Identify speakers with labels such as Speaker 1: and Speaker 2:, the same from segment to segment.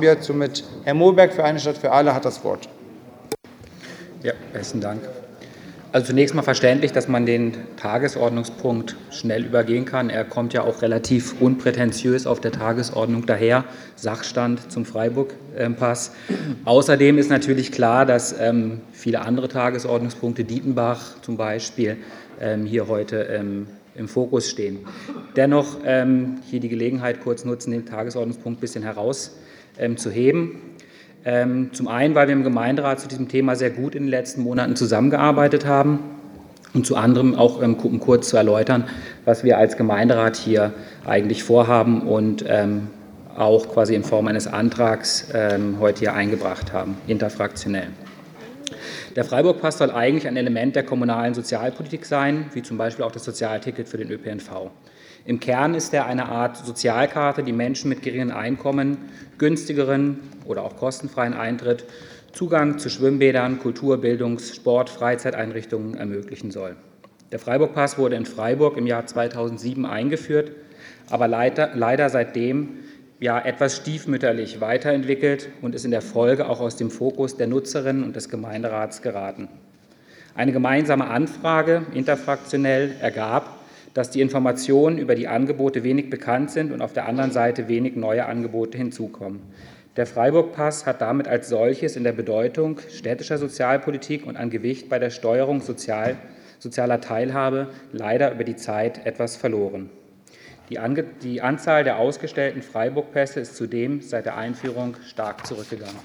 Speaker 1: wir somit Herr Mohlberg für eine Stadt für alle hat das Wort.
Speaker 2: Ja, besten Dank. Also zunächst mal verständlich, dass man den Tagesordnungspunkt schnell übergehen kann. Er kommt ja auch relativ unprätentiös auf der Tagesordnung daher. Sachstand zum Freiburg-Pass. Außerdem ist natürlich klar, dass ähm, viele andere Tagesordnungspunkte, Dietenbach zum Beispiel, ähm, hier heute ähm, im Fokus stehen. Dennoch hier die Gelegenheit kurz nutzen, den Tagesordnungspunkt ein bisschen herauszuheben. Ähm, zum einen, weil wir im Gemeinderat zu diesem Thema sehr gut in den letzten Monaten zusammengearbeitet haben und zu anderem auch ähm, kurz zu erläutern, was wir als Gemeinderat hier eigentlich vorhaben und ähm, auch quasi in Form eines Antrags heute hier eingebracht haben, interfraktionell. Der Freiburg-Pass soll eigentlich ein Element der kommunalen Sozialpolitik sein, wie zum Beispiel auch das Sozialticket für den ÖPNV. Im Kern ist er eine Art Sozialkarte, die Menschen mit geringen Einkommen günstigeren oder auch kostenfreien Eintritt, Zugang zu Schwimmbädern, Kultur-, Bildungs-, Sport-, Freizeiteinrichtungen ermöglichen soll. Der Freiburg-Pass wurde in Freiburg im Jahr 2007 eingeführt, aber leider, leider seitdem ja, etwas stiefmütterlich weiterentwickelt und ist in der Folge auch aus dem Fokus der Nutzerinnen und des Gemeinderats geraten. Eine gemeinsame Anfrage interfraktionell ergab, dass die Informationen über die Angebote wenig bekannt sind und auf der anderen Seite wenig neue Angebote hinzukommen. Der Freiburg-Pass hat damit als solches in der Bedeutung städtischer Sozialpolitik und an Gewicht bei der Steuerung sozial, sozialer Teilhabe leider über die Zeit etwas verloren. Die, Ange die Anzahl der ausgestellten Freiburg-Pässe ist zudem seit der Einführung stark zurückgegangen.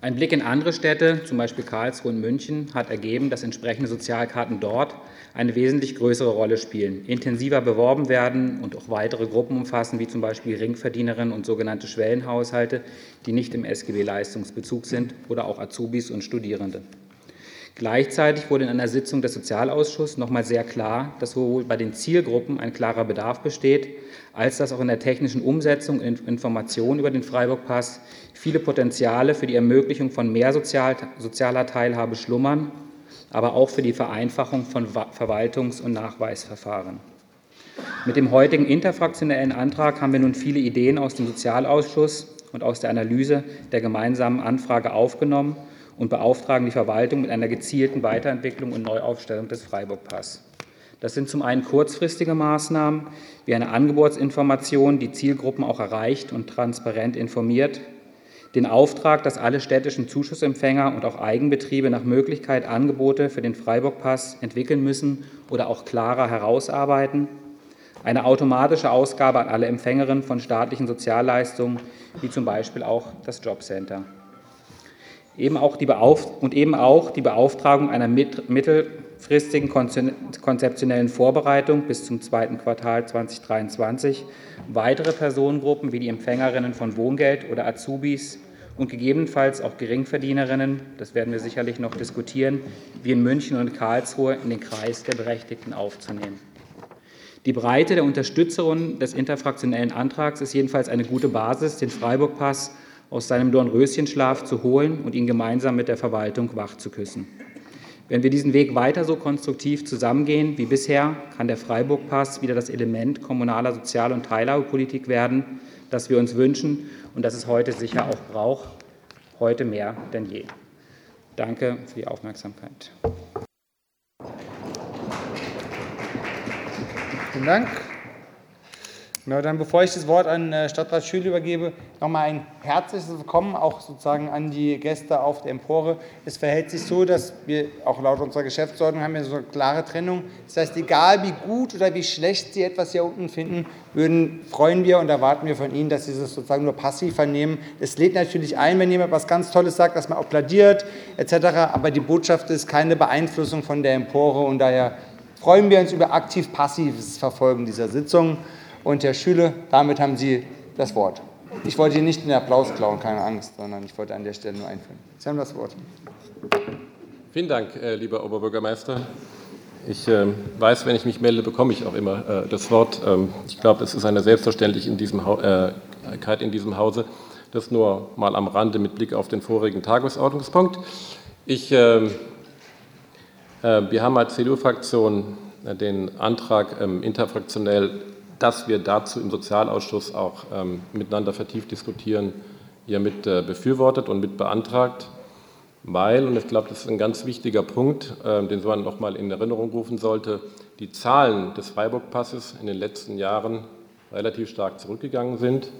Speaker 2: Ein Blick in andere Städte, zum Beispiel Karlsruhe und München, hat ergeben, dass entsprechende Sozialkarten dort eine wesentlich größere Rolle spielen, intensiver beworben werden und auch weitere Gruppen umfassen, wie zum Beispiel Ringverdienerinnen und sogenannte Schwellenhaushalte, die nicht im SGB-Leistungsbezug sind, oder auch Azubis und Studierende. Gleichzeitig wurde in einer Sitzung des Sozialausschusses nochmal sehr klar, dass sowohl bei den Zielgruppen ein klarer Bedarf besteht, als dass auch in der technischen Umsetzung und Informationen über den Freiburg-Pass viele Potenziale für die Ermöglichung von mehr sozialer Teilhabe schlummern aber auch für die Vereinfachung von Verwaltungs- und Nachweisverfahren. Mit dem heutigen interfraktionellen Antrag haben wir nun viele Ideen aus dem Sozialausschuss und aus der Analyse der gemeinsamen Anfrage aufgenommen und beauftragen die Verwaltung mit einer gezielten Weiterentwicklung und Neuaufstellung des Freiburg-Pass. Das sind zum einen kurzfristige Maßnahmen wie eine Angebotsinformation, die Zielgruppen auch erreicht und transparent informiert, den Auftrag, dass alle städtischen Zuschussempfänger und auch Eigenbetriebe nach Möglichkeit Angebote für den Freiburg-Pass entwickeln müssen oder auch klarer herausarbeiten, eine automatische Ausgabe an alle Empfängerinnen von staatlichen Sozialleistungen, wie zum Beispiel auch das Jobcenter. Eben auch die und eben auch die Beauftragung einer mittelfristigen konzeptionellen Vorbereitung bis zum zweiten Quartal 2023 weitere Personengruppen wie die Empfängerinnen von Wohngeld oder Azubis und gegebenenfalls auch Geringverdienerinnen, das werden wir sicherlich noch diskutieren, wie in München und Karlsruhe in den Kreis der Berechtigten aufzunehmen. Die Breite der Unterstützerinnen des interfraktionellen Antrags ist jedenfalls eine gute Basis, den Freiburg-Pass aus seinem Dornröschenschlaf zu holen und ihn gemeinsam mit der Verwaltung wach zu küssen. Wenn wir diesen Weg weiter so konstruktiv zusammengehen wie bisher, kann der Freiburg-Pass wieder das Element kommunaler Sozial- und Teilhabepolitik werden, das wir uns wünschen und das es heute sicher auch braucht, heute mehr denn je. Danke für die Aufmerksamkeit.
Speaker 1: Vielen Dank. Ja, dann, bevor ich das Wort an äh, Stadtrat Schül übergebe, nochmal ein herzliches Willkommen auch sozusagen an die Gäste auf der Empore. Es verhält sich so, dass wir auch laut unserer Geschäftsordnung haben wir so eine klare Trennung. Das heißt, egal wie gut oder wie schlecht Sie etwas hier unten finden, würden, freuen wir und erwarten wir von Ihnen, dass Sie es sozusagen nur passiv vernehmen. Es lädt natürlich ein, wenn jemand was ganz Tolles sagt, dass man applaudiert etc. Aber die Botschaft ist keine Beeinflussung von der Empore und daher freuen wir uns über aktiv-passives Verfolgen dieser Sitzung. Und Herr Schüle, damit haben Sie das Wort. Ich wollte hier nicht den Applaus klauen, keine Angst, sondern ich wollte an der Stelle nur einführen. Sie haben das Wort.
Speaker 3: Vielen Dank, äh, lieber Oberbürgermeister. Ich äh, weiß, wenn ich mich melde, bekomme ich auch immer äh, das Wort. Ähm, ich glaube, es ist eine Selbstverständlichkeit in diesem, in diesem Hause. Das nur mal am Rande mit Blick auf den vorigen Tagesordnungspunkt. Ich, ähm, wir haben als CDU-Fraktion den Antrag ähm, interfraktionell dass wir dazu im Sozialausschuss auch ähm, miteinander vertieft diskutieren, hier mit äh, befürwortet und mit beantragt, weil, und ich glaube, das ist ein ganz wichtiger Punkt, äh, den man noch mal in Erinnerung rufen sollte, die Zahlen des Freiburg-Passes in den letzten Jahren relativ stark zurückgegangen sind.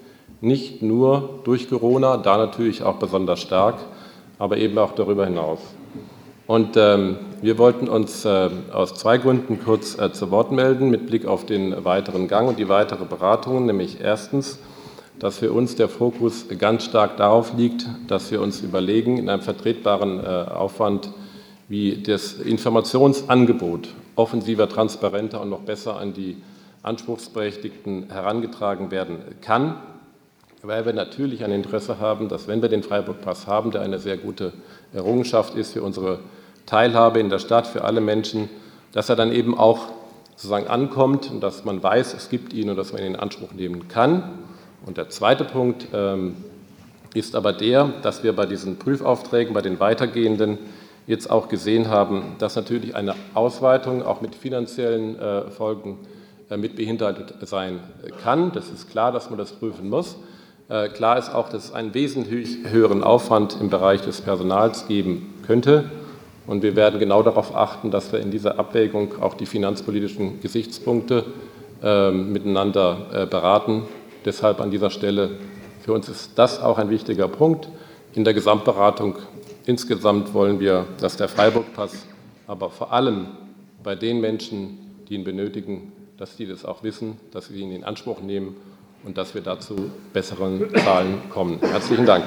Speaker 3: Nicht nur durch Corona, da natürlich auch besonders stark, aber eben auch darüber hinaus. Und ähm, wir wollten uns äh, aus zwei Gründen kurz äh, zu Wort melden mit Blick auf den weiteren Gang und die weitere Beratung, nämlich erstens, dass für uns der Fokus ganz stark darauf liegt, dass wir uns überlegen, in einem vertretbaren äh, Aufwand, wie das Informationsangebot offensiver, transparenter und noch besser an die Anspruchsberechtigten herangetragen werden kann, weil wir natürlich ein Interesse haben, dass wenn wir den Freiburg-Pass haben, der eine sehr gute Errungenschaft ist für unsere Teilhabe in der Stadt, für alle Menschen, dass er dann eben auch sozusagen ankommt und dass man weiß, es gibt ihn und dass man ihn in Anspruch nehmen kann. Und der zweite Punkt ähm, ist aber der, dass wir bei diesen Prüfaufträgen, bei den weitergehenden, jetzt auch gesehen haben, dass natürlich eine Ausweitung auch mit finanziellen äh, Folgen äh, mit sein kann. Das ist klar, dass man das prüfen muss. Äh, klar ist auch, dass es einen wesentlich höheren Aufwand im Bereich des Personals geben könnte. Und wir werden genau darauf achten, dass wir in dieser Abwägung auch die finanzpolitischen Gesichtspunkte äh, miteinander äh, beraten. Deshalb an dieser Stelle, für uns ist das auch ein wichtiger Punkt. In der Gesamtberatung insgesamt wollen wir, dass der Freiburg-Pass, aber vor allem bei den Menschen, die ihn benötigen, dass die das auch wissen, dass wir ihn in Anspruch nehmen und dass wir dazu besseren Zahlen kommen. Herzlichen Dank.